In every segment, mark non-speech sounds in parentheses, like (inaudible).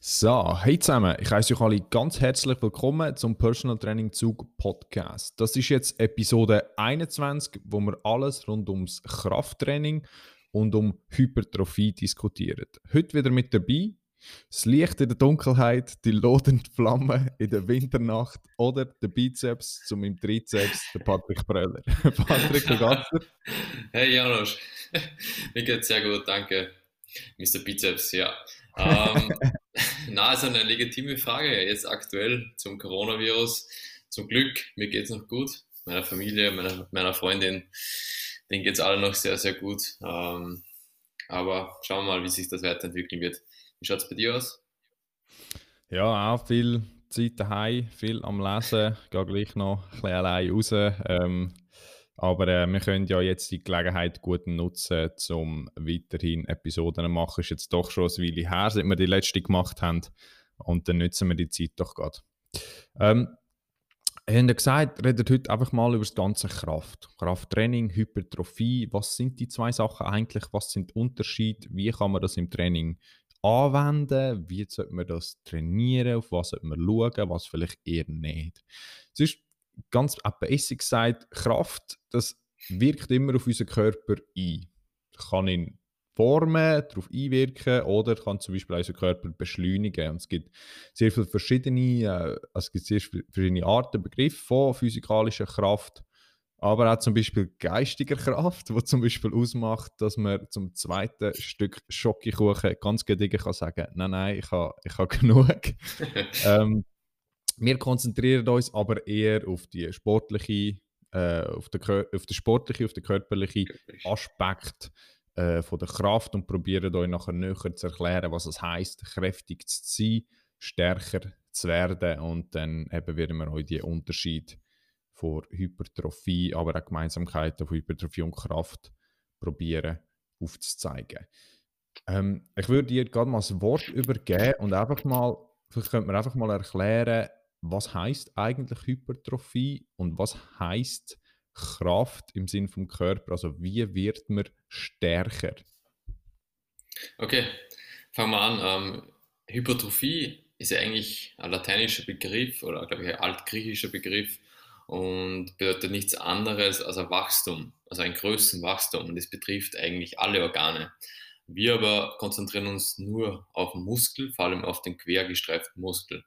So, hey zusammen, ich heiße euch alle ganz herzlich willkommen zum Personal Training Zug Podcast. Das ist jetzt Episode 21, wo wir alles rund ums Krafttraining und um Hypertrophie diskutieren. Heute wieder mit dabei das Licht in der Dunkelheit, die lodernde Flamme in der Winternacht oder der Bizeps zu meinem Trizeps, der Patrick Bröller. (laughs) Patrick, wie geht's dir? (laughs) Hey Janusz, (laughs) mir geht's sehr gut, danke. Mr. Bizeps, ja. Ähm, na, ist eine legitime Frage jetzt aktuell zum Coronavirus. Zum Glück, mir geht es noch gut. Meiner Familie, meiner, meiner Freundin, denen geht es alle noch sehr, sehr gut. Ähm, aber schauen wir mal, wie sich das weiterentwickeln wird. Wie schaut es bei dir aus? Ja, auch viel Zeit daheim, viel am Lesen, gehe gleich noch ein bisschen allein raus. Ähm, aber äh, wir können ja jetzt die Gelegenheit gut nutzen, um weiterhin Episoden zu machen. Ist jetzt doch schon ein Weile her, seit wir die letzte gemacht haben. Und dann nutzen wir die Zeit doch gerade. Ähm, haben ja gesagt, redet heute einfach mal über das ganze Kraft. Krafttraining, Hypertrophie. Was sind die zwei Sachen eigentlich? Was sind Unterschiede? Wie kann man das im Training anwenden? Wie sollte man das trainieren? Auf was sollte man schauen? Was vielleicht eher nicht? Ist ganz basic gesagt, Kraft, das wirkt immer auf unseren Körper ein. Kann ihn formen, darauf einwirken oder kann zum Beispiel unseren Körper beschleunigen. Und es gibt sehr viele verschiedene, äh, also es gibt sehr verschiedene Arten, Begriffe von physikalischer Kraft, aber auch zum Beispiel geistiger Kraft, wo zum Beispiel ausmacht, dass man zum zweiten Stück Schokokuchen ganz gediegen kann sagen, nein, nein, ich habe ich ha genug. (laughs) ähm, wir konzentrieren uns aber eher auf die sportliche, äh, auf, den, auf den sportlichen, auf den körperlichen Aspekt äh, von der Kraft und probieren euch nachher näher zu erklären, was es heißt, kräftig zu sein, stärker zu werden und dann eben werden wir euch die Unterschied von Hypertrophie, aber auch Gemeinsamkeiten von Hypertrophie und Kraft probieren aufzuzeigen. Ähm, ich würde dir gerade mal das Wort übergeben und einfach mal, vielleicht könnte man einfach mal erklären, was heißt eigentlich Hypertrophie und was heißt Kraft im Sinn vom Körper? Also wie wird man stärker? Okay, fangen wir an. Ähm, Hypertrophie ist eigentlich ein lateinischer Begriff oder glaube ich ein altgriechischer Begriff und bedeutet nichts anderes als ein Wachstum, also ein Größenwachstum und es betrifft eigentlich alle Organe. Wir aber konzentrieren uns nur auf den Muskel, vor allem auf den quergestreiften Muskel.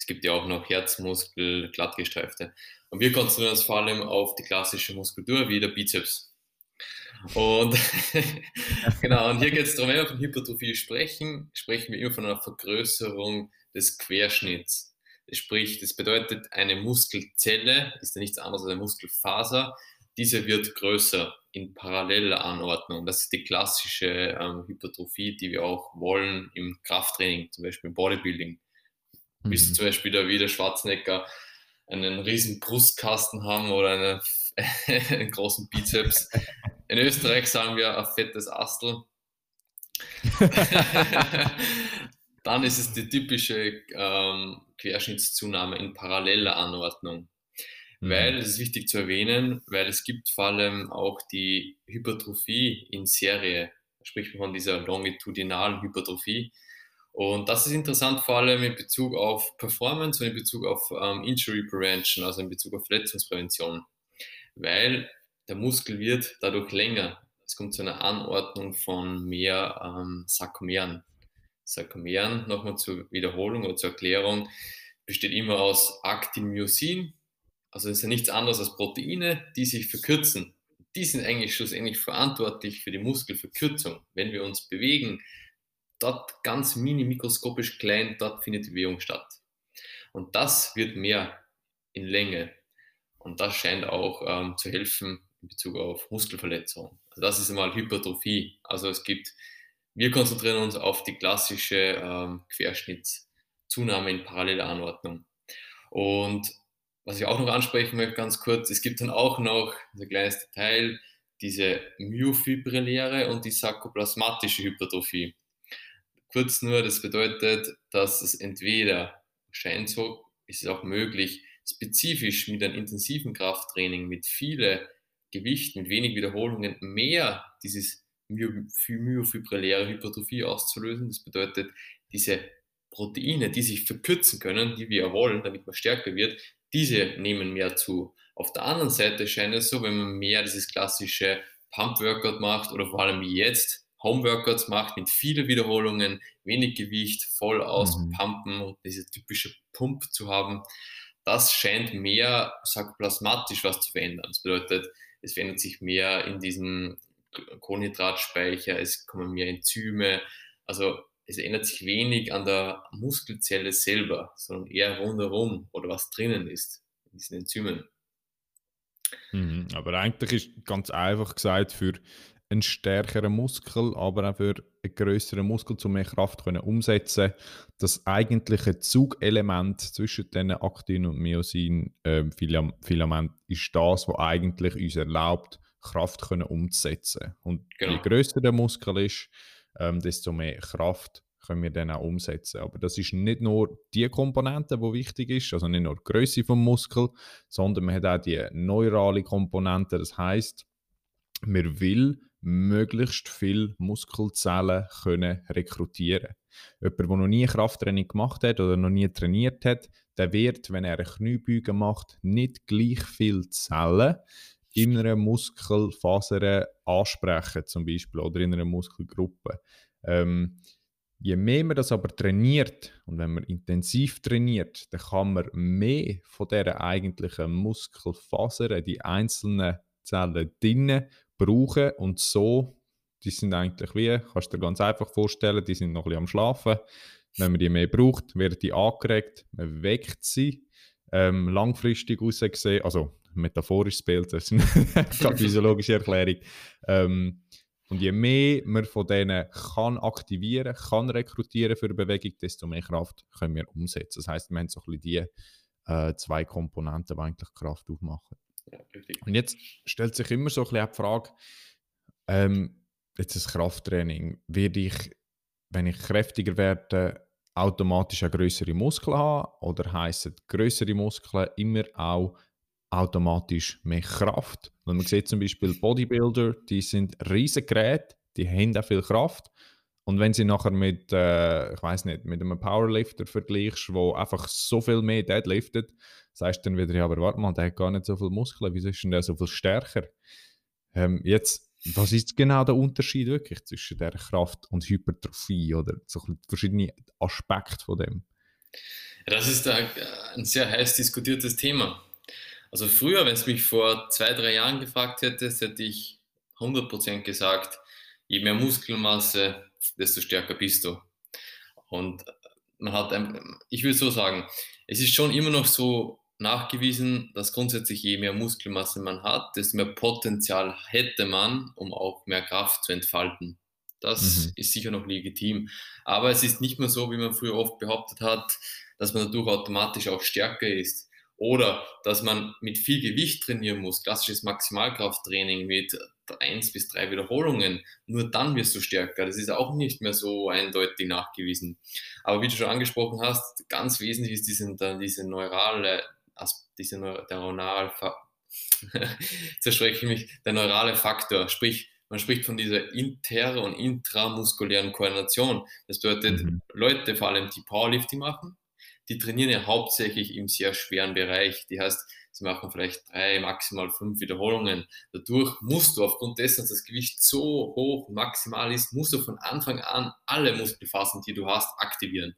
Es gibt ja auch noch Herzmuskel, glattgestreifte. Und wir konzentrieren uns vor allem auf die klassische Muskulatur wie der Bizeps. Und (laughs) genau, und hier geht es darum, wenn wir von Hypertrophie sprechen, sprechen wir immer von einer Vergrößerung des Querschnitts. Sprich, das bedeutet, eine Muskelzelle ist ja nichts anderes als eine Muskelfaser. Diese wird größer in paralleller Anordnung. Das ist die klassische ähm, Hypertrophie, die wir auch wollen im Krafttraining, zum Beispiel im Bodybuilding. Mhm. Wie zum Beispiel der wieder Schwarzenegger einen riesen Brustkasten haben oder eine, (laughs) einen großen Bizeps. In Österreich sagen wir ein fettes Astel. (laughs) Dann ist es die typische ähm, Querschnittszunahme in paralleller Anordnung. Mhm. Weil, das ist wichtig zu erwähnen, weil es gibt vor allem auch die Hypertrophie in Serie, sprich von dieser longitudinalen Hypertrophie. Und das ist interessant vor allem in Bezug auf Performance und in Bezug auf ähm, Injury Prevention, also in Bezug auf Verletzungsprävention, weil der Muskel wird dadurch länger. Es kommt zu einer Anordnung von mehr ähm, Sarkomeren. Sarkomeren, nochmal zur Wiederholung oder zur Erklärung, besteht immer aus Actin-Myosin, also es ist ja nichts anderes als Proteine, die sich verkürzen. Die sind eigentlich schlussendlich verantwortlich für die Muskelverkürzung. Wenn wir uns bewegen, dort ganz mini mikroskopisch klein, dort findet die Bewegung statt. Und das wird mehr in Länge. Und das scheint auch ähm, zu helfen in Bezug auf Muskelverletzungen. Also das ist einmal Hypertrophie. Also es gibt, wir konzentrieren uns auf die klassische ähm, Querschnittszunahme in paralleler Anordnung. Und was ich auch noch ansprechen möchte, ganz kurz, es gibt dann auch noch, ein kleines Detail, diese myofibrilläre und die sarkoplasmatische Hypertrophie. Kurz nur, das bedeutet, dass es entweder scheint so, ist es auch möglich, spezifisch mit einem intensiven Krafttraining, mit vielen Gewichten, mit wenig Wiederholungen mehr dieses myofibrilläre Hypertrophie auszulösen. Das bedeutet, diese Proteine, die sich verkürzen können, die wir wollen, damit man stärker wird, diese nehmen mehr zu. Auf der anderen Seite scheint es so, wenn man mehr dieses klassische Pump-Workout macht oder vor allem jetzt Home-Workouts macht mit vielen Wiederholungen, wenig Gewicht, voll auspumpen mhm. und diese typische Pump zu haben, das scheint mehr sarkoplasmatisch was zu verändern. Das bedeutet, es verändert sich mehr in diesem Kohlenhydratspeicher, es kommen mehr Enzyme, also es ändert sich wenig an der Muskelzelle selber, sondern eher rundherum oder was drinnen ist in diesen Enzymen. Mhm, aber eigentlich ist ganz einfach gesagt, für einen stärkeren Muskel, aber auch für einen größeren Muskel, um mehr Kraft können umsetzen Das eigentliche Zugelement zwischen den Aktin und Myosin äh, Filament ist das, was eigentlich uns erlaubt, Kraft können umzusetzen. Und genau. je größer der Muskel ist, ähm, desto mehr Kraft können wir dann auch umsetzen. Aber das ist nicht nur die Komponente, die wichtig ist, also nicht nur die Größe vom Muskel, sondern man hat auch die neurale Komponente. Das heißt, man will möglichst viele Muskelzellen können rekrutieren. Jemand, der noch nie Krafttraining gemacht hat oder noch nie trainiert hat, der wird, wenn er eine Kniebeuge macht, nicht gleich viele Zellen in einer Muskelfaser ansprechen, zum Beispiel, oder in einer Muskelgruppe. Ähm, je mehr man das aber trainiert und wenn man intensiv trainiert, dann kann man mehr von der eigentlichen Muskelfasern, die einzelnen Zellen drinnen brauchen und so, die sind eigentlich wie, kannst du dir ganz einfach vorstellen, die sind noch ein bisschen am Schlafen. Wenn man die mehr braucht, werden die angeregt, man weckt sie. Ähm, langfristig gesehen, also metaphorisches Bild, das ist (laughs) eine (laughs) physiologische Erklärung. Ähm, und je mehr man von denen kann aktivieren, kann rekrutieren für eine Bewegung, desto mehr Kraft können wir umsetzen. Das heißt, wir haben so ein bisschen die äh, zwei Komponenten, die eigentlich Kraft aufmachen. Und jetzt stellt sich immer so ein bisschen die Frage, ähm, jetzt das Krafttraining, werde ich, wenn ich kräftiger werde, automatisch eine größere Muskeln haben oder heißen größere Muskeln immer auch automatisch mehr Kraft? Und man sieht zum Beispiel Bodybuilder, die sind riesige Geräte, die haben auch viel Kraft. Und wenn sie nachher mit, äh, ich weiß nicht, mit einem Powerlifter vergleichst, wo einfach so viel mehr deadliftet, sagst dann wieder, ja, aber warte mal, der hat gar nicht so viele Muskeln, wieso ist denn der so viel stärker? Ähm, jetzt, was ist genau der Unterschied wirklich zwischen der Kraft und Hypertrophie oder so verschiedene Aspekte von dem? Das ist ein sehr heiß diskutiertes Thema. Also früher, wenn es mich vor zwei, drei Jahren gefragt hättest, hätte ich 100% gesagt, je mehr Muskelmasse, desto stärker bist du. Und man hat, ich würde so sagen, es ist schon immer noch so nachgewiesen, dass grundsätzlich je mehr Muskelmasse man hat, desto mehr Potenzial hätte man, um auch mehr Kraft zu entfalten. Das mhm. ist sicher noch legitim. Aber es ist nicht mehr so, wie man früher oft behauptet hat, dass man dadurch automatisch auch stärker ist. Oder dass man mit viel Gewicht trainieren muss, klassisches Maximalkrafttraining mit eins bis drei Wiederholungen, nur dann wirst du stärker. Das ist auch nicht mehr so eindeutig nachgewiesen. Aber wie du schon angesprochen hast, ganz wesentlich ist diese, diese neurale, diese der neural, (laughs) zerstrecke mich, der neurale Faktor, sprich, man spricht von dieser inter- und intramuskulären Koordination. Das bedeutet, mhm. Leute, vor allem die Powerlifting machen, die trainieren ja hauptsächlich im sehr schweren Bereich. Die heißt, sie machen vielleicht drei, maximal fünf Wiederholungen. Dadurch musst du aufgrund dessen, dass das Gewicht so hoch maximal ist, musst du von Anfang an alle Muskelfasern, die du hast, aktivieren.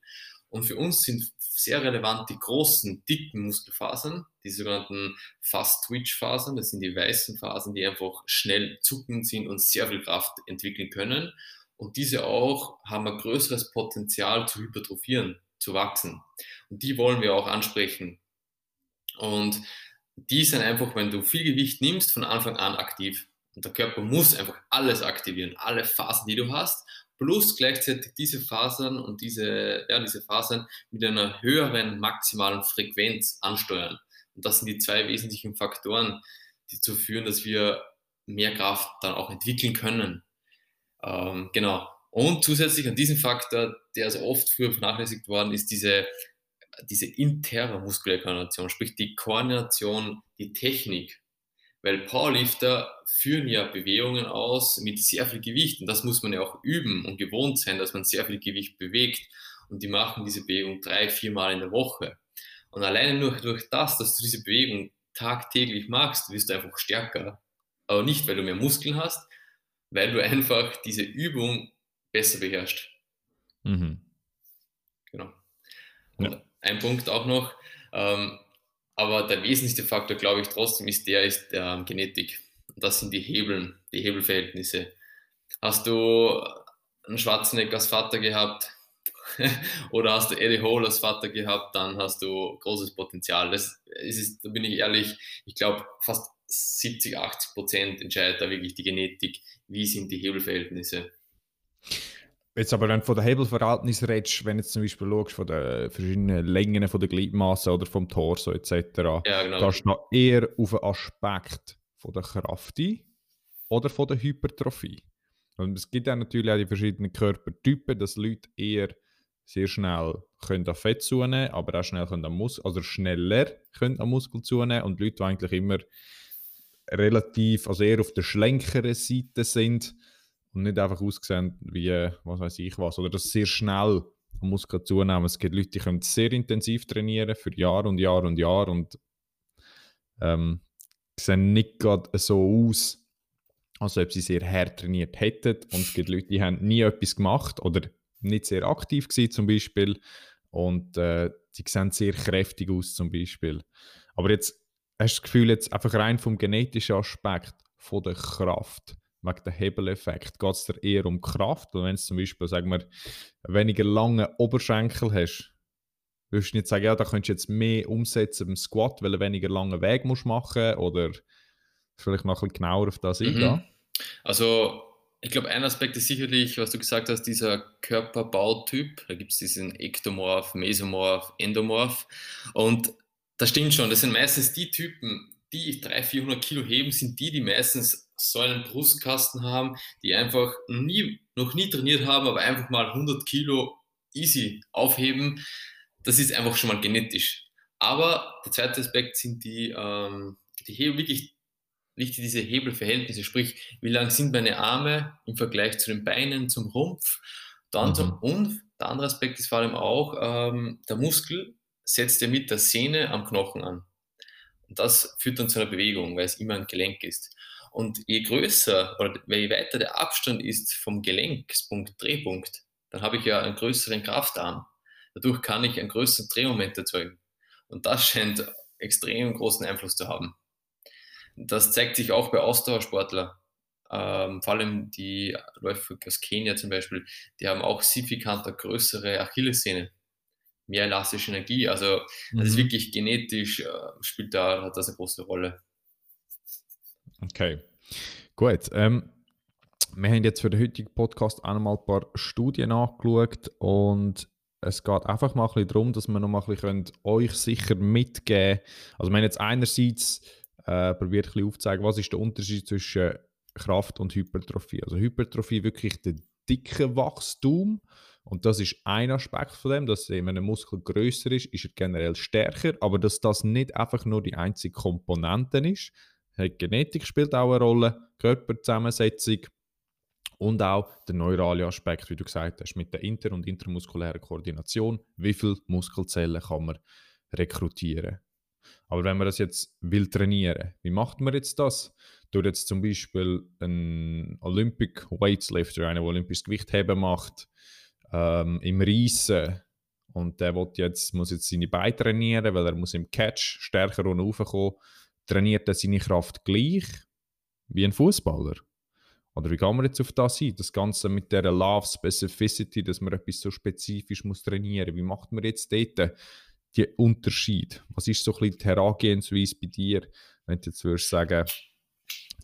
Und für uns sind sehr relevant die großen, dicken Muskelfasern, die sogenannten Fast-Twitch-Fasern. Das sind die weißen Fasern, die einfach schnell zuckend sind und sehr viel Kraft entwickeln können. Und diese auch haben ein größeres Potenzial zu hypertrophieren zu wachsen. Und die wollen wir auch ansprechen. Und die sind einfach, wenn du viel Gewicht nimmst, von Anfang an aktiv. Und der Körper muss einfach alles aktivieren, alle Phasen, die du hast, plus gleichzeitig diese Fasern und diese, ja, diese Fasern mit einer höheren maximalen Frequenz ansteuern. Und das sind die zwei wesentlichen Faktoren, die dazu führen, dass wir mehr Kraft dann auch entwickeln können. Ähm, genau. Und zusätzlich an diesem Faktor, der also oft früher vernachlässigt worden ist, diese, diese interne Muskularkoordination, sprich die Koordination, die Technik. Weil Powerlifter führen ja Bewegungen aus mit sehr viel Gewicht und das muss man ja auch üben und gewohnt sein, dass man sehr viel Gewicht bewegt. und die machen diese Bewegung drei, vier Mal in der Woche. Und alleine nur durch das, dass du diese Bewegung tagtäglich machst, wirst du einfach stärker. Aber nicht, weil du mehr Muskeln hast, weil du einfach diese Übung besser beherrschst. Mhm. Genau. Und ja. ein Punkt auch noch, ähm, aber der wesentlichste Faktor, glaube ich, trotzdem ist der, ist ähm, Genetik. Das sind die Hebeln, die Hebelverhältnisse. Hast du einen Schwarzenegger als Vater gehabt (laughs) oder hast du Eddie Hall als Vater gehabt, dann hast du großes Potenzial. Das ist, da bin ich ehrlich, ich glaube, fast 70, 80 Prozent entscheidet da wirklich die Genetik. Wie sind die Hebelverhältnisse? Jetzt aber, wenn du von der Hebelverhältnis redest, wenn du zum Beispiel schaust, von den verschiedenen Längen von der Gliedmasse oder vom Torso etc., ja, genau. gehst du noch eher auf den Aspekt von der Kraft ein oder von der Hypertrophie. Und es gibt ja natürlich auch die verschiedenen Körpertypen, dass Leute eher sehr schnell können an Fett zunehmen, aber auch schnell können an Muskel, also schneller können an Muskel zunehmen und Leute, die eigentlich immer relativ, also eher auf der schlänkeren Seite sind und nicht einfach aussehen wie, was weiß ich was, oder dass sehr schnell an Muskeln zunehmen. Es gibt Leute, die können sehr intensiv trainieren für Jahre und Jahre und Jahre und ähm, sehen nicht gerade so aus, als ob sie sehr hart trainiert hätten. Und es gibt Leute, die haben nie etwas gemacht oder nicht sehr aktiv gewesen zum Beispiel und äh, die sehen sehr kräftig aus zum Beispiel. Aber jetzt hast du das Gefühl, jetzt einfach rein vom genetischen Aspekt, von der Kraft, wegen dem Hebeleffekt, geht es dir eher um Kraft? Und wenn du zum Beispiel, sagen wir, weniger lange Oberschenkel hast, würdest du nicht sagen, ja, da könntest du jetzt mehr umsetzen beim Squat, weil du weniger langen Weg musst machen oder vielleicht noch ein bisschen genauer auf das mhm. eingehen? Also ich glaube, ein Aspekt ist sicherlich, was du gesagt hast, dieser Körperbautyp. Da gibt es diesen Ektomorph, Mesomorph, Endomorph. Und das stimmt schon, das sind meistens die Typen, die 300, 400 Kilo heben, sind die, die meistens so einen Brustkasten haben, die einfach nie, noch nie trainiert haben, aber einfach mal 100 Kilo easy aufheben. Das ist einfach schon mal genetisch. Aber der zweite Aspekt sind die, ähm, die heben wirklich wichtig diese Hebelverhältnisse, sprich, wie lang sind meine Arme im Vergleich zu den Beinen, zum Rumpf. Dann mhm. zum, und der andere Aspekt ist vor allem auch, ähm, der Muskel setzt ja mit der Sehne am Knochen an. Und das führt dann zu einer Bewegung, weil es immer ein Gelenk ist. Und je größer oder je weiter der Abstand ist vom Gelenkspunkt, Drehpunkt, dann habe ich ja einen größeren Kraftarm. Dadurch kann ich einen größeren Drehmoment erzeugen. Und das scheint extrem großen Einfluss zu haben. Das zeigt sich auch bei Ausdauersportlern. Ähm, vor allem die Läufer aus Kenia zum Beispiel, die haben auch signifikant größere Achillessehne, mehr elastische Energie. Also mhm. das ist mhm. wirklich genetisch, äh, spielt da hat das eine große Rolle. Okay, gut. Ähm, wir haben jetzt für den heutigen Podcast auch noch mal ein paar Studien angeschaut und es geht einfach mal ein bisschen darum, dass wir noch mal ein bisschen euch sicher mitgeben können. Also wir haben jetzt einerseits äh, probiert ein bisschen aufzuzeigen, was ist der Unterschied zwischen Kraft und Hypertrophie. Also Hypertrophie wirklich der dicke Wachstum und das ist ein Aspekt von dem, dass wenn ein Muskel größer ist, ist er generell stärker, aber dass das nicht einfach nur die einzige Komponente ist. Genetik spielt auch eine Rolle, Körperzusammensetzung und auch der neurale Aspekt, wie du gesagt hast, mit der inter- und intermuskulären Koordination. Wie viele Muskelzellen kann man rekrutieren? Aber wenn man das jetzt will trainieren, wie macht man jetzt das? Durch jetzt zum Beispiel ein Olympic Weightlifter, einer, der olympisches Gewichtheben macht, ähm, im Reissen und der jetzt, muss jetzt seine Beine trainieren, weil er muss im Catch stärker und raufkommen, trainiert er seine Kraft gleich wie ein Fußballer? Oder wie kann man jetzt auf das hin? Das Ganze mit der Love Specificity, dass man etwas so spezifisch muss trainieren. Wie macht man jetzt dort die Unterschied? Was ist so ein bisschen die Herangehensweise bei dir, wenn du jetzt würdest sagen,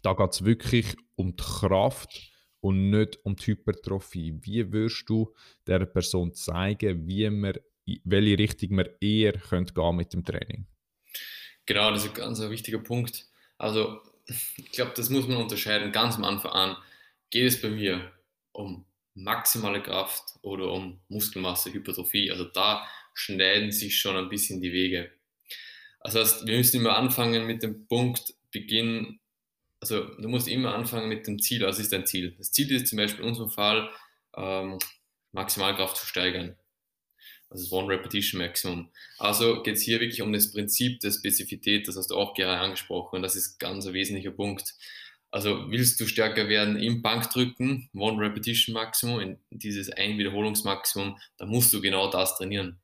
da geht es wirklich um die Kraft und nicht um die Hypertrophie. Wie würdest du der Person zeigen, wie man, welche Richtung man eher gehen mit dem Training? Genau, das ist ein ganz wichtiger Punkt. Also ich glaube, das muss man unterscheiden. Ganz am Anfang an geht es bei mir um maximale Kraft oder um Muskelmasse, Hypertrophie. Also da schneiden sich schon ein bisschen die Wege. Das heißt, wir müssen immer anfangen mit dem Punkt Beginn. Also du musst immer anfangen mit dem Ziel. Was ist dein Ziel? Das Ziel ist zum Beispiel in unserem Fall, ähm, Maximalkraft zu steigern. Also das One Repetition Maximum. Also geht es hier wirklich um das Prinzip der Spezifität, das hast du auch gerade angesprochen und das ist ganz ein wesentlicher Punkt. Also willst du stärker werden im Bankdrücken, One Repetition Maximum, in dieses ein Wiederholungsmaximum, dann musst du genau das trainieren.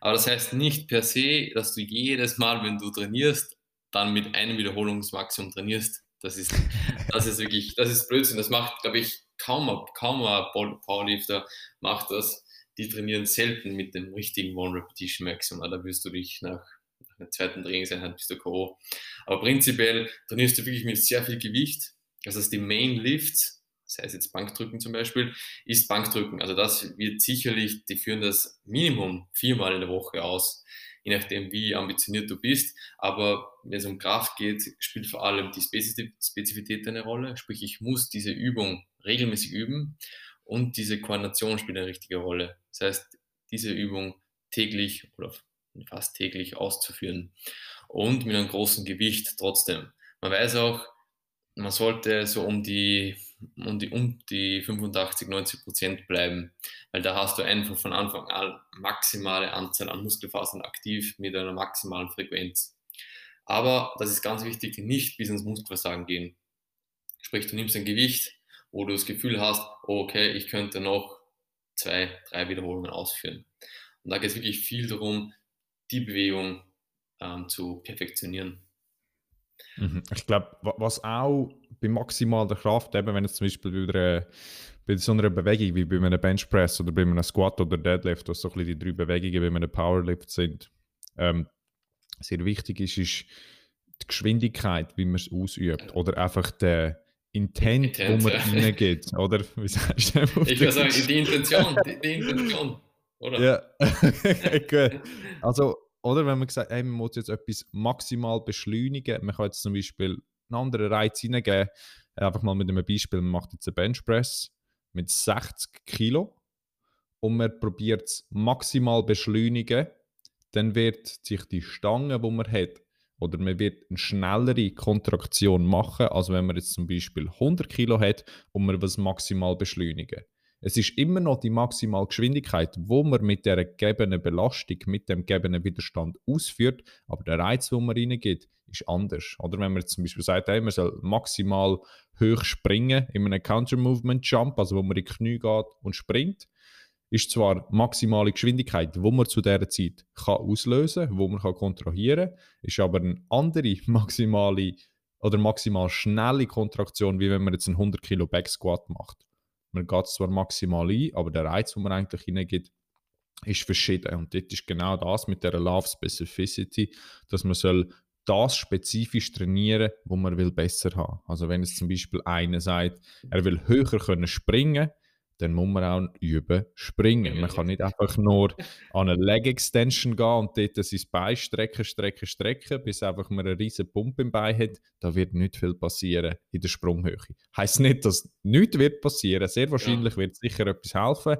Aber das heißt nicht per se, dass du jedes Mal, wenn du trainierst, dann mit einem Wiederholungsmaximum trainierst. Das ist, (laughs) das ist wirklich, das ist Blödsinn. Das macht, glaube ich, kaum, kaum ein Powerlifter macht das. Die trainieren selten mit dem richtigen One Repetition Maximum. Da wirst du dich nach, nach der zweiten Trainingseinheit bist du K.O. Aber prinzipiell trainierst du wirklich mit sehr viel Gewicht. Das heißt, die Main Lifts, sei es jetzt Bankdrücken zum Beispiel, ist Bankdrücken. Also das wird sicherlich, die führen das Minimum viermal in der Woche aus je nachdem, wie ambitioniert du bist. Aber wenn es um Kraft geht, spielt vor allem die Spezifität eine Rolle. Sprich, ich muss diese Übung regelmäßig üben und diese Koordination spielt eine richtige Rolle. Das heißt, diese Übung täglich oder fast täglich auszuführen und mit einem großen Gewicht trotzdem. Man weiß auch, man sollte so um die um die, um die 85, 90 Prozent bleiben, weil da hast du einfach von Anfang an maximale Anzahl an Muskelfasern aktiv mit einer maximalen Frequenz. Aber das ist ganz wichtig, nicht bis ins Muskelversagen gehen. Sprich, du nimmst ein Gewicht, wo du das Gefühl hast, okay, ich könnte noch zwei, drei Wiederholungen ausführen. Und da geht es wirklich viel darum, die Bewegung ähm, zu perfektionieren. Mhm. Ich glaube, was auch bei maximaler Kraft, eben wenn es zum Beispiel bei, einer, bei so einer Bewegung wie bei einem Benchpress oder bei einem Squat oder Deadlift, was so ein bisschen die drei Bewegungen bei einem Powerlift sind, ähm, sehr wichtig ist, ist die Geschwindigkeit, wie man es ausübt oder einfach der Intent, Intent wo man ja. reingeht, oder? Wie sagst du Ich würde sagen, die Intention, die, die Intention, oder? Ja, (laughs) gut. Also, oder wenn man sagt, hey, man muss jetzt etwas maximal beschleunigen, man kann jetzt zum Beispiel einen anderen Reiz hineingeben, einfach mal mit einem Beispiel, man macht jetzt einen Benchpress mit 60 Kilo und man probiert es maximal beschleunigen, dann wird sich die Stange, die man hat, oder man wird eine schnellere Kontraktion machen, als wenn man jetzt zum Beispiel 100 Kilo hat und man was maximal beschleunigen. Es ist immer noch die maximale Geschwindigkeit, wo man mit der gegebenen Belastung, mit dem gegebenen Widerstand ausführt, aber der Reiz, wo man reingeht, ist anders. Oder wenn man jetzt zum Beispiel sagt, hey, man soll maximal hoch springen in einem Counter-Movement-Jump, also wo man in die Knie geht und springt, ist zwar maximale Geschwindigkeit, wo man zu dieser Zeit kann auslösen kann, wo man kann kontrollieren kann, ist aber eine andere (laughs) maximale oder maximal schnelle Kontraktion, wie wenn man jetzt einen 100 Kilo Back Squat macht. Man geht zwar maximal ein, aber der Reiz, den man eigentlich hineingeht, ist verschieden. Und dort ist genau das mit der Love Specificity, dass man soll das spezifisch trainieren, wo man will besser haben. Also wenn es zum Beispiel einer sagt, er will höher können springen, dann muss man auch üben, springen. Man kann nicht einfach nur an eine Leg Extension gehen und dort sein Bein strecken, strecken, strecken, bis einfach man einen riesen Pump im Bein hat. Da wird nicht viel passieren in der Sprunghöhe. Heißt nicht, dass nichts wird passieren. Sehr wahrscheinlich ja. wird sicher etwas helfen.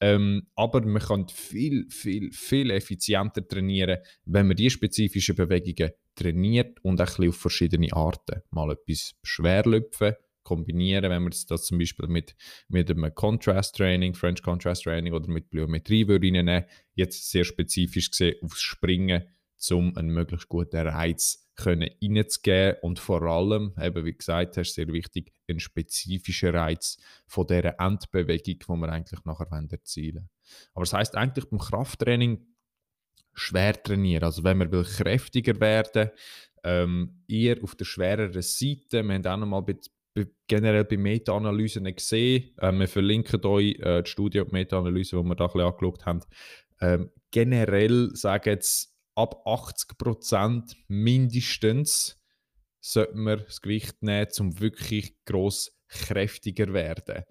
Ähm, aber man kann viel, viel, viel effizienter trainieren, wenn man die spezifischen Bewegungen trainiert und auch ein bisschen auf verschiedene Arten. Mal etwas schwer lüpfen, kombinieren, wenn man das zum Beispiel mit, mit einem Contrast Training, French Contrast Training oder mit Plyometrie würde reinnehmen, jetzt sehr spezifisch gesehen aufs Springen, um einen möglichst guten Reiz reinzugeben und vor allem, eben wie gesagt hast, sehr wichtig, einen spezifischen Reiz von dieser Endbewegung, die wir eigentlich nachher erzielen wollen. Aber das heißt eigentlich beim Krafttraining schwer trainieren. Also wenn man will kräftiger werden, ähm, eher auf der schwereren Seite. Wir haben auch noch mal generell bei Meta-Analysen gesehen. Äh, wir verlinken euch äh, die Studie und Meta-Analyse, die wir da ein bisschen angeschaut haben. Ähm, generell sagen jetzt ab 80% mindestens sollte man das Gewicht nehmen, um wirklich gross kräftiger werden.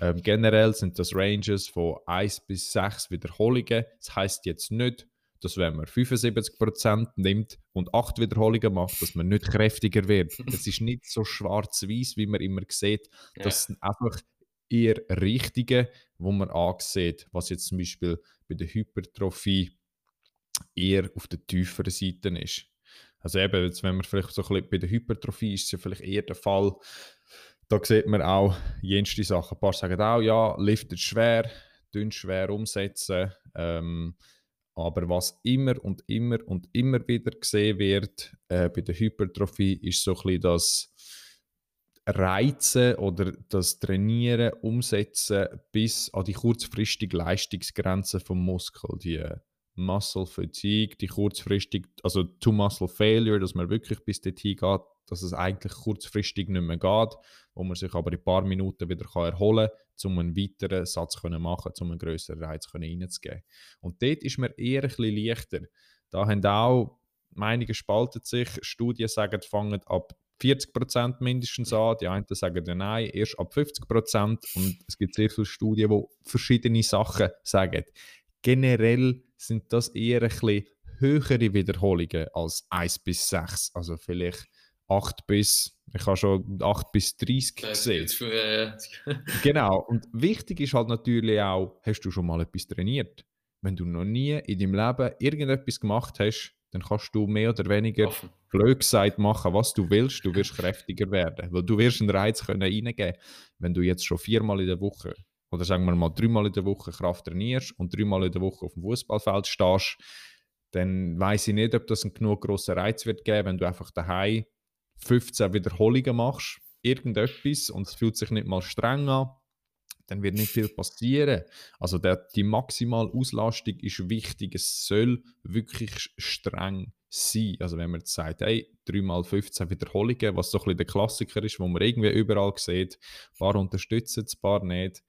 Ähm, generell sind das Ranges von 1 bis 6 Wiederholungen. Das heißt jetzt nicht, dass wenn man 75% nimmt und 8 Wiederholungen macht, dass man nicht (laughs) kräftiger wird. Es ist nicht so schwarz-weiß, wie man immer sieht. Das sind einfach eher Richtungen, wo man ansieht, was jetzt zum Beispiel bei der Hypertrophie eher auf der tieferen Seite ist. Also eben, jetzt, wenn man vielleicht so ein bisschen bei der Hypertrophie ist, ist es ja vielleicht eher der Fall, da sieht man auch jenste Sachen. Ein paar sagen auch, ja, Lift ist schwer, dünn schwer umsetzen. Ähm, Aber was immer und immer und immer wieder gesehen wird äh, bei der Hypertrophie, ist so ein bisschen das Reizen oder das Trainieren, Umsetzen bis an die kurzfristige Leistungsgrenze vom Muskel. Die äh, Muscle Fatigue, die kurzfristig, also to Muscle Failure, dass man wirklich bis dorthin geht, dass es eigentlich kurzfristig nicht mehr geht, wo man sich aber in ein paar Minuten wieder erholen kann, um einen weiteren Satz zu machen, um einen größeren Reiz reinzugeben. Und dort ist man eher ein bisschen leichter. Da haben auch Meinungen spalten sich. Studien sagen, fangen ab 40% mindestens an. Die einen sagen ja nein, erst ab 50%. Und es gibt sehr viele Studien, die verschiedene Sachen sagen. Generell sind das eher ein bisschen höhere Wiederholungen als 1 bis 6. Also vielleicht 8 bis, ich habe schon 8 bis 30 gesehen. (laughs) genau. Und wichtig ist halt natürlich auch, hast du schon mal etwas trainiert? Wenn du noch nie in deinem Leben irgendetwas gemacht hast, dann kannst du mehr oder weniger blöd gesagt machen, was du willst. Du wirst (laughs) kräftiger werden, weil du wirst einen Reiz können reingeben Wenn du jetzt schon viermal in der Woche oder sagen wir mal dreimal in der Woche Kraft trainierst und dreimal in der Woche auf dem Fußballfeld stehst, dann weiß ich nicht, ob das einen genug grossen Reiz wird geben, wenn du einfach daheim 15 Wiederholungen machst, irgendetwas und es fühlt sich nicht mal streng an, dann wird nicht viel passieren. Also der, die maximale Auslastung ist wichtig. Es soll wirklich streng sein. Also wenn man jetzt sagt, hey, 3x15 Wiederholungen, was so ein bisschen der Klassiker ist, wo man irgendwie überall sieht, ein paar unterstützen es, ein paar nicht,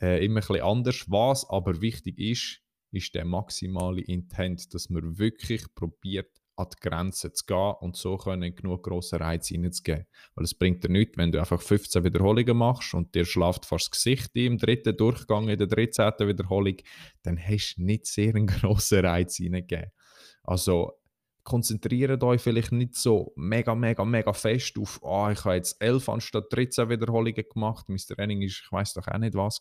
äh, immer ein bisschen anders. Was aber wichtig ist, ist der maximale Intent, dass man wirklich probiert, an die Grenzen zu gehen und so können genug grossen Reiz reinzugeben. Weil es bringt dir nichts, wenn du einfach 15 Wiederholungen machst und dir schlaft fast das Gesicht im dritten Durchgang, in der 13. Wiederholung, dann hast du nicht sehr einen (laughs) grossen Reiz reingegeben. Also konzentriert euch vielleicht nicht so mega, mega, mega fest auf, oh, ich habe jetzt 11 anstatt 13 Wiederholungen gemacht, mein Training ist, ich weiß doch auch nicht was.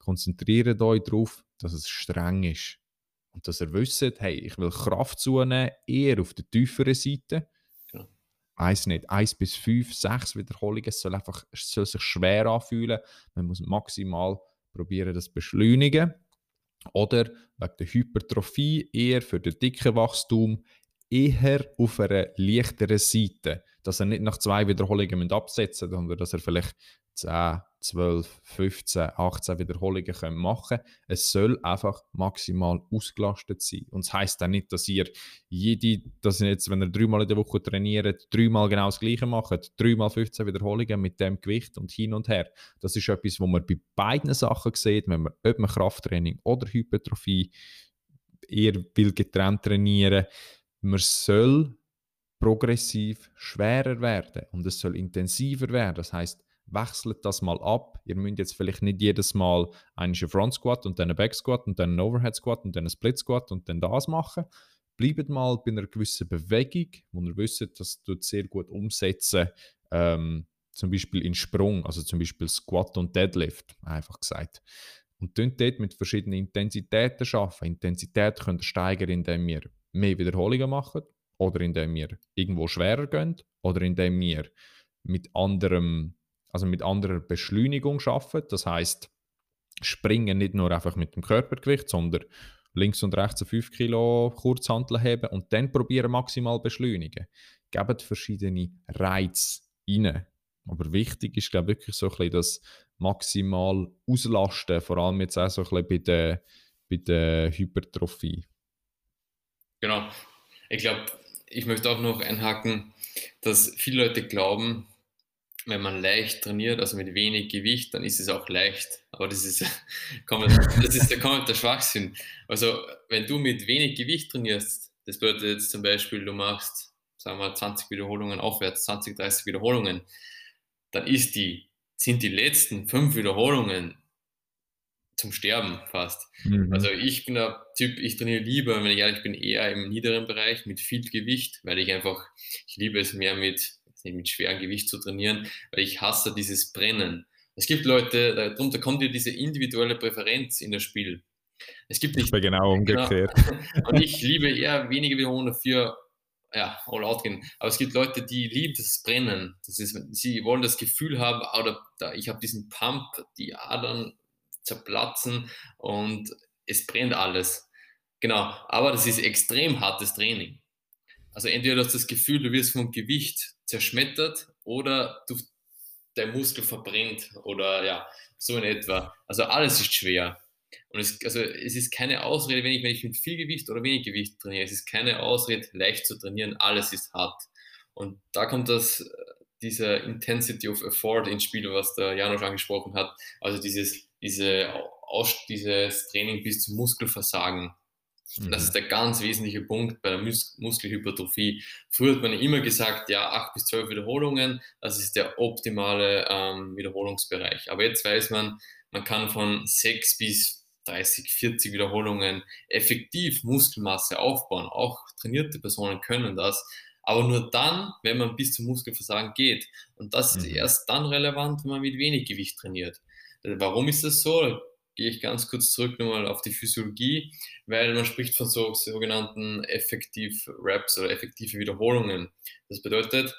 Konzentriert euch darauf, dass es streng ist und dass ihr wisst, hey, ich will Kraft zunehmen, eher auf der tieferen Seite. Ja. Eins nicht, eins bis fünf, sechs Wiederholungen, es soll, einfach, es soll sich schwer anfühlen. Man muss maximal probieren, das zu beschleunigen. Oder wegen der Hypertrophie eher für den dicken Wachstum, eher auf einer leichteren Seite. Dass er nicht nach zwei Wiederholungen absetzen müsst, sondern dass er vielleicht 10, 12, 15, 18 Wiederholungen machen können. Es soll einfach maximal ausgelastet sein. Und das heisst auch nicht, dass ihr jede, dass ihr jetzt, wenn ihr dreimal in der Woche trainiert, dreimal genau das Gleiche macht, dreimal 15 Wiederholungen mit dem Gewicht und hin und her. Das ist etwas, was man bei beiden Sachen sieht, wenn man, ob man Krafttraining oder Hypertrophie eher will getrennt trainieren. Man soll progressiv schwerer werden und es soll intensiver werden. Das heißt, wechselt das mal ab. Ihr müsst jetzt vielleicht nicht jedes Mal einen Front Squat und dann einen Back Squat und dann einen Overhead Squat und dann einen Split Squat und dann das machen. Bleibt mal bei einer gewissen Bewegung, wo ihr wisst, das tut sehr gut umsetzen, ähm, zum Beispiel in Sprung, also zum Beispiel Squat und Deadlift, einfach gesagt. Und dort mit verschiedenen Intensitäten arbeiten. Intensität könnt ihr steigern, indem ihr mehr Wiederholungen macht oder indem ihr irgendwo schwerer geht oder indem ihr mit anderem also mit anderer Beschleunigung schaffen. Das heißt, springen nicht nur einfach mit dem Körpergewicht, sondern links und rechts 5 Kilo Kurzhantel heben und dann probieren maximal beschleunigen. Gebt verschiedene Reize rein. Aber wichtig ist, glaube ich, wirklich so ein bisschen das maximal auslasten, vor allem jetzt auch so ein bisschen bei der, bei der Hypertrophie. Genau. Ich glaube, ich möchte auch noch einhaken, dass viele Leute glauben, wenn man leicht trainiert, also mit wenig Gewicht, dann ist es auch leicht. Aber das ist, (laughs) das ist der komplette Schwachsinn. Also, wenn du mit wenig Gewicht trainierst, das bedeutet jetzt zum Beispiel, du machst, sagen wir, 20 Wiederholungen aufwärts, 20, 30 Wiederholungen, dann ist die, sind die letzten fünf Wiederholungen zum Sterben fast. Mhm. Also ich bin der Typ, ich trainiere lieber, wenn ich ehrlich bin, eher im niederen Bereich mit viel Gewicht, weil ich einfach, ich liebe es mehr mit mit schwerem Gewicht zu trainieren, weil ich hasse dieses Brennen. Es gibt Leute, darunter kommt ja diese individuelle Präferenz in das Spiel. Es gibt nicht. Das genau umgekehrt. Genau. (laughs) Und ich liebe eher wenige Wiederholungen für ja, all out gehen. Aber es gibt Leute, die lieben das Brennen. Das ist, sie wollen das Gefühl haben, oh, da, ich habe diesen Pump, die Adern zerplatzen und es brennt alles. Genau, aber das ist extrem hartes Training. Also entweder du hast das Gefühl, du wirst vom Gewicht zerschmettert oder du, der Muskel verbrennt oder ja, so in etwa. Also alles ist schwer. Und es, also es ist keine Ausrede, wenn ich, wenn ich mit viel Gewicht oder wenig Gewicht trainiere. Es ist keine Ausrede, leicht zu trainieren. Alles ist hart. Und da kommt das, dieser Intensity of Effort ins Spiel, was der Janosch angesprochen hat. Also dieses, diese, aus, dieses Training bis zum Muskelversagen. Mhm. Das ist der ganz wesentliche Punkt bei der Mus Muskelhypertrophie. Früher hat man immer gesagt, ja, 8 bis 12 Wiederholungen, das ist der optimale ähm, Wiederholungsbereich. Aber jetzt weiß man, man kann von 6 bis 30, 40 Wiederholungen effektiv Muskelmasse aufbauen. Auch trainierte Personen können das. Aber nur dann, wenn man bis zum Muskelversagen geht. Und das ist mhm. erst dann relevant, wenn man mit wenig Gewicht trainiert. Warum ist das so? Gehe ich ganz kurz zurück nochmal auf die Physiologie, weil man spricht von so sogenannten effektiv Raps oder effektive Wiederholungen. Das bedeutet,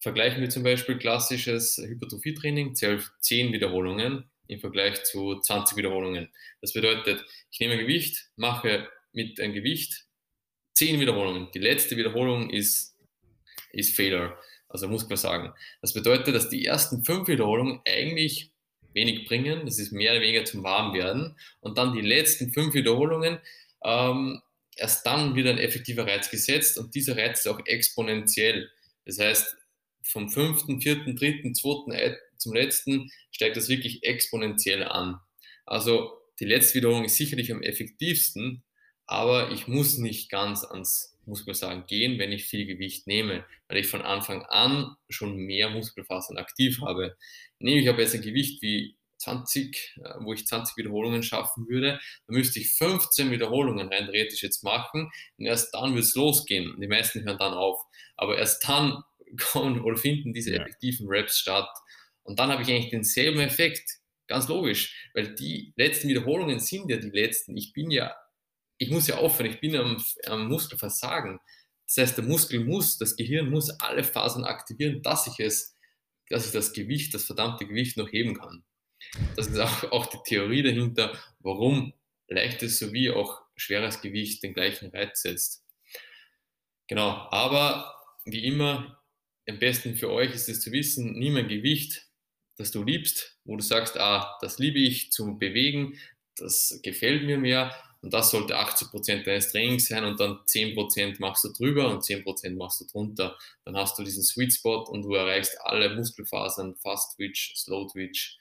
vergleichen wir zum Beispiel klassisches Hypertrophietraining, 10 Wiederholungen im Vergleich zu 20 Wiederholungen. Das bedeutet, ich nehme ein Gewicht, mache mit einem Gewicht 10 Wiederholungen. Die letzte Wiederholung ist, ist Failure, also muss man sagen. Das bedeutet, dass die ersten fünf Wiederholungen eigentlich wenig bringen. Das ist mehr oder weniger zum Warmwerden. Und dann die letzten fünf Wiederholungen, ähm, erst dann wird ein effektiver Reiz gesetzt und dieser Reiz ist auch exponentiell. Das heißt, vom fünften, vierten, dritten, zweiten zum letzten steigt das wirklich exponentiell an. Also die letzte Wiederholung ist sicherlich am effektivsten, aber ich muss nicht ganz ans, muss man sagen, gehen, wenn ich viel Gewicht nehme, weil ich von Anfang an schon mehr Muskelfasern aktiv habe nehme ich aber jetzt ein Gewicht wie 20, äh, wo ich 20 Wiederholungen schaffen würde, dann müsste ich 15 Wiederholungen rein theoretisch jetzt machen und erst dann wird es losgehen. Die meisten hören dann auf. Aber erst dann (laughs) kommen oder finden diese effektiven Raps statt. Und dann habe ich eigentlich denselben Effekt. Ganz logisch, weil die letzten Wiederholungen sind ja die letzten. Ich bin ja, ich muss ja aufhören, ich bin am, am Muskelversagen. Das heißt, der Muskel muss, das Gehirn muss alle Phasen aktivieren, dass ich es dass ich das Gewicht, das verdammte Gewicht noch heben kann. Das ist auch, auch die Theorie dahinter, warum leichtes sowie auch schweres Gewicht den gleichen Reiz setzt. Genau, aber wie immer, am besten für euch ist es zu wissen, nimm ein Gewicht, das du liebst, wo du sagst, ah, das liebe ich zum Bewegen, das gefällt mir mehr und das sollte 80% deines Trainings sein und dann 10% machst du drüber und 10% machst du drunter. Dann hast du diesen Sweet Spot und du erreichst alle Muskelfasern, Fast Twitch, Slow Twitch.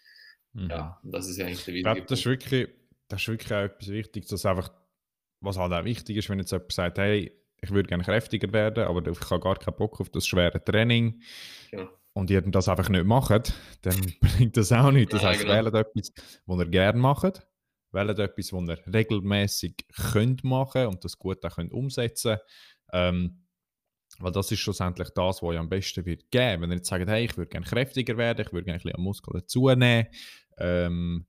Mhm. Ja, und das ist ja eigentlich der wichtige das ist wirklich, Das ist wirklich auch etwas Wichtiges, dass einfach, was halt auch wichtig ist, wenn jetzt jemand sagt, hey, ich würde gerne kräftiger werden, aber ich habe gar keinen Bock auf das schwere Training. Genau und ihr das einfach nicht macht, dann (laughs) bringt das auch nicht. Das ja, heißt, genau. wählt etwas, was ihr gerne macht wählt etwas, was ihr regelmäßig könnt machen und das gut auch könnt umsetzen ähm, weil das ist schlussendlich das, was euch am besten wird geben. Wenn ihr jetzt sagt, hey, ich würde gerne kräftiger werden, ich würde gerne ein bisschen Muskeln zunehmen, ähm,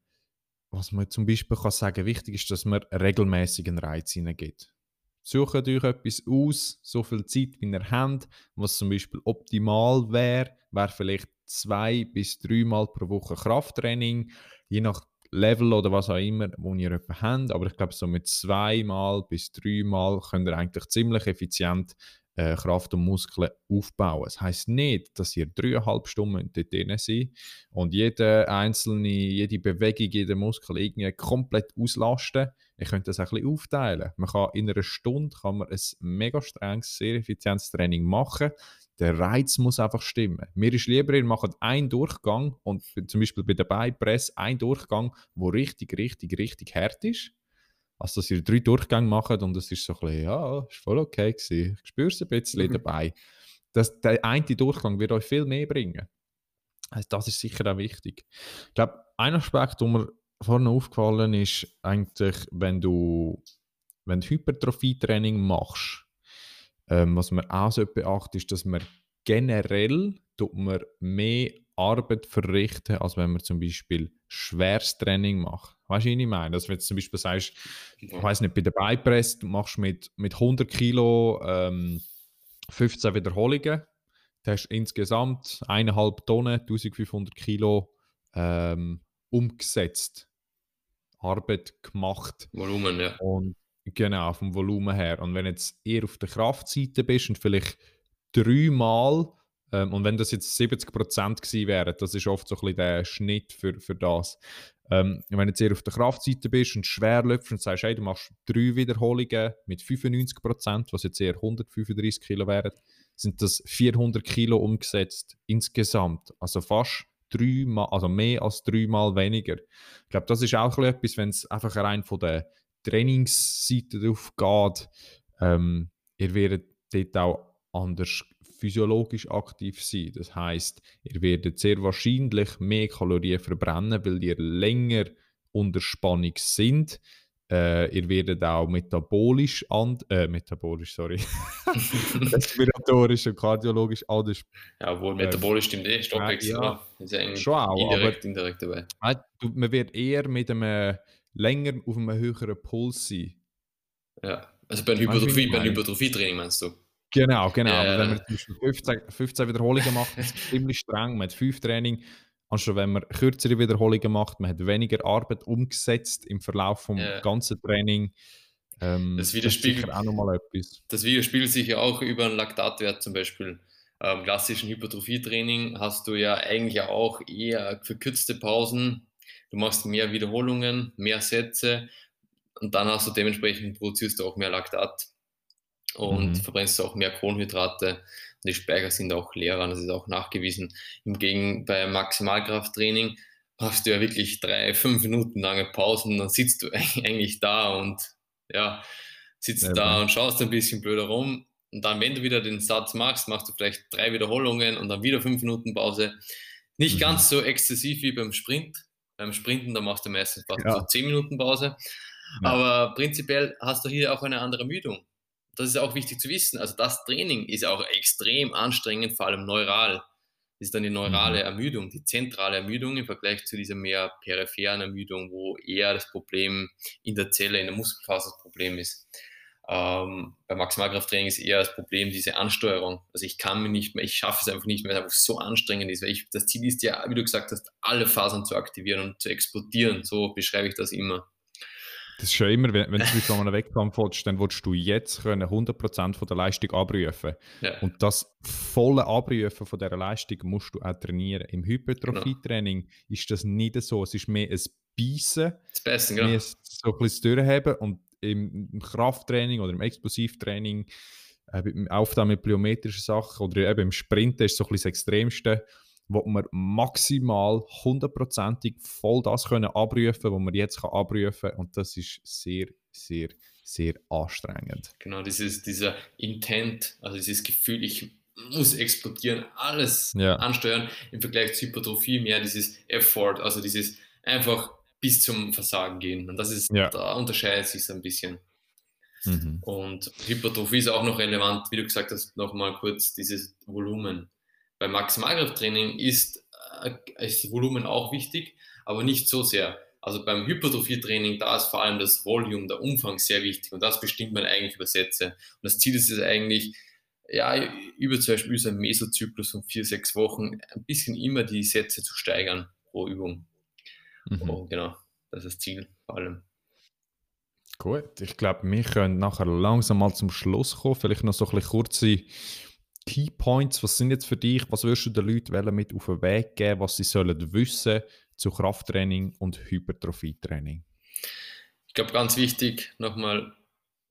was man zum Beispiel kann sagen, wichtig ist, dass man regelmäßig einen Reiz hineingeht. Sucht euch etwas aus, so viel Zeit, wie ihr habt, was zum Beispiel optimal wäre, wäre vielleicht zwei bis dreimal pro Woche Krafttraining, je nach Level oder was auch immer, wo ihr jemanden habt. Aber ich glaube, so mit zweimal bis dreimal könnt ihr eigentlich ziemlich effizient äh, Kraft und Muskeln aufbauen. Das heißt nicht, dass ihr dreieinhalb Stunden dort drin seid und jede einzelne, jede Bewegung, jeder Muskel irgendwie komplett auslasten. Ihr könnt das ein bisschen aufteilen. Man kann in einer Stunde kann man ein mega strenges, sehr effizientes Training machen der Reiz muss einfach stimmen. Mir ist lieber, ihr macht einen Durchgang und zum Beispiel bei der Beipress einen Durchgang, wo richtig, richtig, richtig hart ist, als dass ihr drei Durchgänge macht und es ist so ein bisschen, ja, ist voll okay gewesen. Ich spüre es ein bisschen mhm. dabei. Das, der eine Durchgang wird euch viel mehr bringen. Also das ist sicher auch wichtig. Ich glaube, ein Aspekt, der mir vorne aufgefallen ist, eigentlich, wenn du, wenn du Hypertrophie-Training machst, ähm, was man auch so beachtet, ist, dass man generell tut man mehr Arbeit verrichten, als wenn man zum Beispiel schweres Training macht. Weißt du, was ich meine? Dass wenn du zum Beispiel sagst, ich weiß nicht, bei der Beipress, du machst mit, mit 100 Kilo ähm, 15 Wiederholungen, du hast insgesamt 1,5 Tonnen, 1500 Kilo ähm, umgesetzt. Arbeit gemacht. Volumen, ja. Und Genau, vom Volumen her. Und wenn jetzt eher auf der Kraftseite bist und vielleicht dreimal, ähm, und wenn das jetzt 70% gewesen wären, das ist oft so ein bisschen der Schnitt für, für das. Ähm, wenn jetzt eher auf der Kraftseite bist und schwer läufst und sagst, hey, du machst drei Wiederholungen mit 95%, was jetzt eher 135 Kilo wären, sind das 400 Kilo umgesetzt insgesamt. Also fast dreimal, also mehr als dreimal weniger. Ich glaube, das ist auch etwas, wenn es einfach rein von der Trainingsseite drauf geht. Ähm, ihr werdet dort auch anders physiologisch aktiv sein. Das heißt, ihr werdet sehr wahrscheinlich mehr Kalorien verbrennen, weil ihr länger unter Spannung sind. Äh, ihr werdet auch metabolisch, and, äh, metabolisch, sorry, (laughs) respiratorisch und kardiologisch anders. Ja, obwohl äh, metabolisch stimmt eh, Stoffwechsel. Ja, ist eigentlich schon auch, indirekt, aber indirekt dabei. Man wird eher mit einem länger auf einem höheren Puls sein. Ja, also bei Hypertrophie, beim Hypertrophie-Training meinst du? Genau, genau. Ja, aber wenn man zum Beispiel 15, 15 Wiederholungen macht, ist es (laughs) ziemlich streng. Man hat 5 Training, anstatt wenn man kürzere Wiederholungen macht, man hat weniger Arbeit umgesetzt im Verlauf des ja. ganzen Training. Ähm, das, widerspiegelt, das auch nochmal etwas. Das widerspiegelt sich ja auch über einen Laktatwert zum Beispiel. Ähm, klassischen Hypertrophie-Training hast du ja eigentlich auch eher verkürzte Pausen. Du machst mehr Wiederholungen, mehr Sätze und dann hast du dementsprechend produzierst du auch mehr Laktat und mhm. verbrennst du auch mehr Kohlenhydrate die Speicher sind auch leerer, das ist auch nachgewiesen. Im Gegenteil bei Maximalkrafttraining hast du ja wirklich drei, fünf Minuten lange Pausen, dann sitzt du (laughs) eigentlich da und ja, sitzt ja, da und schaust ein bisschen blöder rum. Und dann, wenn du wieder den Satz machst, machst du vielleicht drei Wiederholungen und dann wieder fünf Minuten Pause. Nicht mhm. ganz so exzessiv wie beim Sprint. Beim Sprinten, da machst du meistens fast ja. so zehn Minuten Pause. Ja. Aber prinzipiell hast du hier auch eine andere Ermüdung das ist auch wichtig zu wissen. Also das Training ist auch extrem anstrengend, vor allem neural. Das ist dann die neurale mhm. Ermüdung, die zentrale Ermüdung im Vergleich zu dieser mehr peripheren Ermüdung, wo eher das Problem in der Zelle, in der Muskelfaser das Problem ist. Ähm, bei Maximalkrafttraining ist eher das Problem diese Ansteuerung. Also ich kann mir nicht mehr, ich schaffe es einfach nicht mehr, weil es einfach so anstrengend ist. Weil ich, das Ziel ist ja, wie du gesagt hast, alle Fasern zu aktivieren und zu explodieren. So beschreibe ich das immer. Das ist schon immer, wenn, wenn du von einem Wettkampf willst, dann willst du jetzt können 100% von der Leistung abrufen. Ja. Und das volle Abrufen von dieser Leistung musst du auch trainieren. Im Hypertrophie-Training genau. ist das nicht so. Es ist mehr ein Beißen, das Beste, genau. mehr so ein bisschen durchheben und im, Krafttraining oder im Explosivtraining äh, auch da mit plyometrischen Sachen oder eben im Sprint ist so ein bisschen das Extremste wo wir maximal hundertprozentig voll das können abrufen, was wir jetzt kann abrufen kann. Und das ist sehr, sehr, sehr anstrengend. Genau, dieses, dieser Intent, also dieses Gefühl, ich muss explodieren, alles ja. ansteuern im Vergleich zu Hypertrophie mehr dieses Effort, also dieses einfach bis zum Versagen gehen. Und das ist, ja. da unterscheidet sich ein bisschen. Mhm. Und Hypertrophie ist auch noch relevant, wie du gesagt hast, nochmal kurz dieses Volumen. Beim Maximalkrafttraining ist, äh, ist das Volumen auch wichtig, aber nicht so sehr. Also beim Hypertrophie-Training, da ist vor allem das Volume, der Umfang sehr wichtig und das bestimmt man eigentlich über Sätze. Und das Ziel ist es eigentlich, ja, über zum Beispiel so einen Mesozyklus von vier, sechs Wochen ein bisschen immer die Sätze zu steigern pro Übung. Mhm. Und genau, das ist das Ziel vor allem. Gut, ich glaube, wir können nachher langsam mal zum Schluss kommen. Vielleicht noch so ein bisschen kurze Key Points, was sind jetzt für dich, was würdest du den Leuten mit auf den Weg geben, was sie sollen wissen zu Krafttraining und Hypertrophietraining? Ich glaube, ganz wichtig nochmal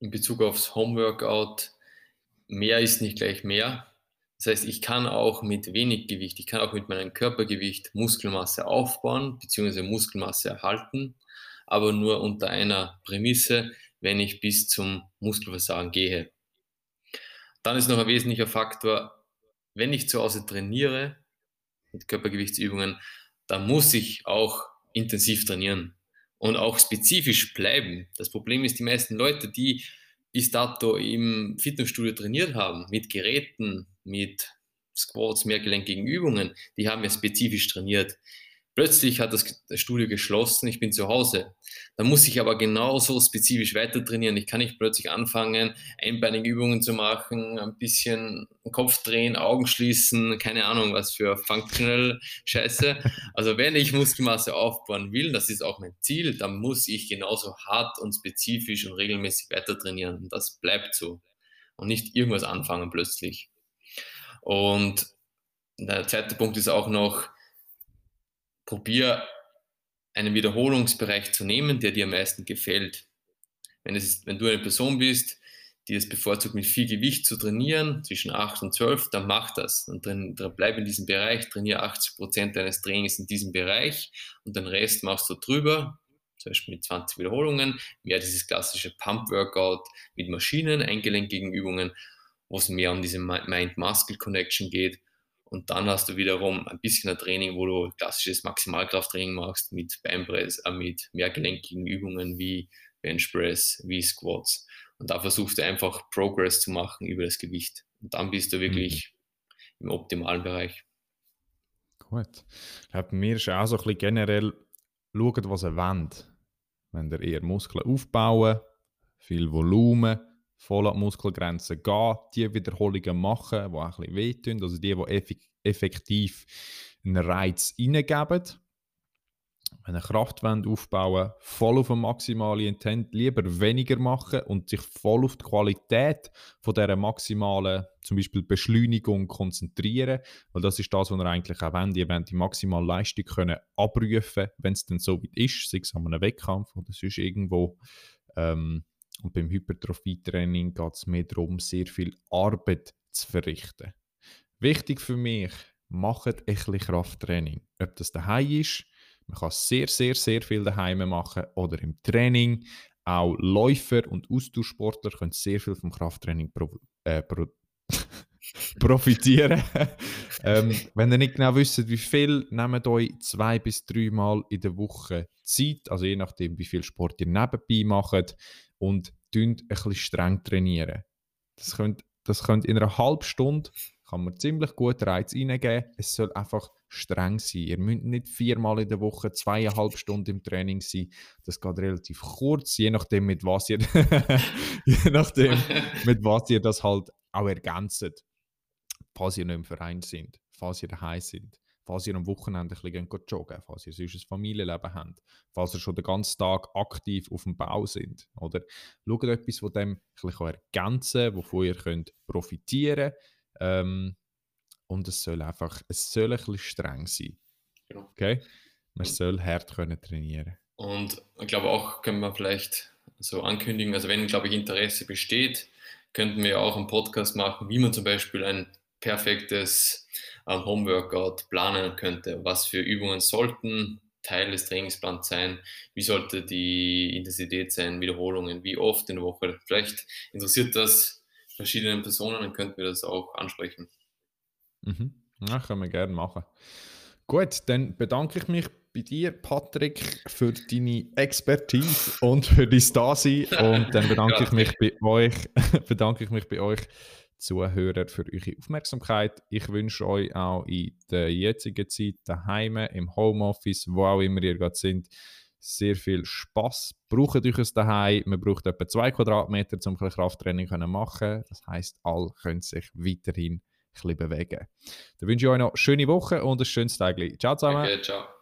in Bezug aufs Homeworkout, mehr ist nicht gleich mehr. Das heißt, ich kann auch mit wenig Gewicht, ich kann auch mit meinem Körpergewicht Muskelmasse aufbauen bzw. Muskelmasse erhalten, aber nur unter einer Prämisse, wenn ich bis zum Muskelversagen gehe. Dann ist noch ein wesentlicher Faktor, wenn ich zu Hause trainiere mit Körpergewichtsübungen, dann muss ich auch intensiv trainieren und auch spezifisch bleiben. Das Problem ist, die meisten Leute, die bis dato im Fitnessstudio trainiert haben, mit Geräten, mit Squats, mehrgelenkigen Übungen, die haben ja spezifisch trainiert. Plötzlich hat das Studio geschlossen, ich bin zu Hause. Dann muss ich aber genauso spezifisch weiter trainieren. Ich kann nicht plötzlich anfangen, einbeinige Übungen zu machen, ein bisschen Kopf drehen, Augen schließen, keine Ahnung, was für Functional Scheiße. Also wenn ich Muskelmasse aufbauen will, das ist auch mein Ziel, dann muss ich genauso hart und spezifisch und regelmäßig weiter trainieren. Das bleibt so. Und nicht irgendwas anfangen plötzlich. Und der zweite Punkt ist auch noch, probier einen Wiederholungsbereich zu nehmen, der dir am meisten gefällt. Wenn, es, wenn du eine Person bist, die es bevorzugt, mit viel Gewicht zu trainieren, zwischen 8 und 12, dann mach das. Und dann, dann bleib in diesem Bereich, trainiere 80 Prozent deines Trainings in diesem Bereich und den Rest machst du drüber, zum Beispiel mit 20 Wiederholungen, mehr dieses klassische Pump-Workout mit Maschinen, eingelenkigen Übungen, wo es mehr um diese Mind-Muscle-Connection geht. Und dann hast du wiederum ein bisschen ein Training, wo du klassisches Maximalkrafttraining machst mit Beinpress, äh, mit mehrgelenkigen Übungen wie Benchpress, wie Squats. Und da versuchst du einfach Progress zu machen über das Gewicht. Und dann bist du wirklich mhm. im optimalen Bereich. Gut. Ich glaube, mir ist auch so ein bisschen generell, schauen, was ihr wollt. Wenn ihr eher Muskeln aufbauen, viel Volumen, voll an die gehen, die Wiederholungen machen, die auch ein bisschen wehtun, also die, die effektiv einen Reiz reingeben. Wenn ihr aufbauen voll auf eine maximale Intent, lieber weniger machen und sich voll auf die Qualität von dieser maximalen, zum Beispiel Beschleunigung konzentrieren, weil das ist das, was ihr eigentlich auch wollt. Ihr wollt die maximale Leistung können abrufen, wenn es dann so weit ist, sei es an einem Wettkampf oder sonst irgendwo. Ähm, und beim Hypertrophie-Training geht es mehr darum, sehr viel Arbeit zu verrichten. Wichtig für mich, macht ein bisschen Krafttraining. Ob das daheim ist, man kann sehr, sehr, sehr viel daheim machen oder im Training. Auch Läufer und Austauschsportler können sehr viel vom Krafttraining pro, äh, pro (laughs) profitieren. (laughs) ähm, wenn ihr nicht genau wisst, wie viel, nehmt euch zwei bis drei Mal in der Woche Zeit, also je nachdem, wie viel Sport ihr nebenbei macht und ein bisschen streng trainieren. Das könnt, das könnt in einer halben Stunde kann man ziemlich gut Reiz reingeben. Es soll einfach streng sein. Ihr müsst nicht viermal in der Woche zweieinhalb Stunden im Training sein. Das geht relativ kurz, je nachdem, mit was ihr, (laughs) je nachdem, (laughs) mit was ihr das halt auch ergänzt. Falls ihr nicht im Verein sind, falls ihr daheim sind falls ihr am Wochenende ein bisschen joggen falls ihr sonst ein Familienleben habt, falls ihr schon den ganzen Tag aktiv auf dem Bau sind. Oder schaut etwas, was dem ein bisschen ergänzen kann, wovon ihr könnt profitieren ähm, und es soll einfach, es soll ein bisschen streng sein. Genau. Okay? Man soll hart können trainieren. Und ich glaube auch, können wir vielleicht so ankündigen, also wenn, glaube ich, Interesse besteht, könnten wir auch einen Podcast machen, wie man zum Beispiel ein perfektes ähm, Homeworkout planen könnte. Was für Übungen sollten Teil des Trainingsplans sein? Wie sollte die Intensität sein? Wiederholungen? Wie oft in der Woche? Vielleicht interessiert das verschiedene Personen, dann könnten wir das auch ansprechen. Mhm. Ja, können wir gerne machen. Gut, dann bedanke ich mich bei dir, Patrick, für deine Expertise und für dein Dasein. Und dann (laughs) (laughs) bedanke ich mich bei euch, bedanke ich mich bei euch Zuhörer für eure Aufmerksamkeit. Ich wünsche euch auch in der jetzigen Zeit daheim, im Homeoffice, wo auch immer ihr gerade sind, sehr viel Spaß. Braucht euch es daheim. Man braucht etwa zwei Quadratmeter, um ein Krafttraining zu machen. Das heißt, alle können sich weiterhin ein bisschen bewegen. Dann wünsche ich euch noch eine schöne Woche und ein schönes Tag. Ciao zusammen. Okay, ciao.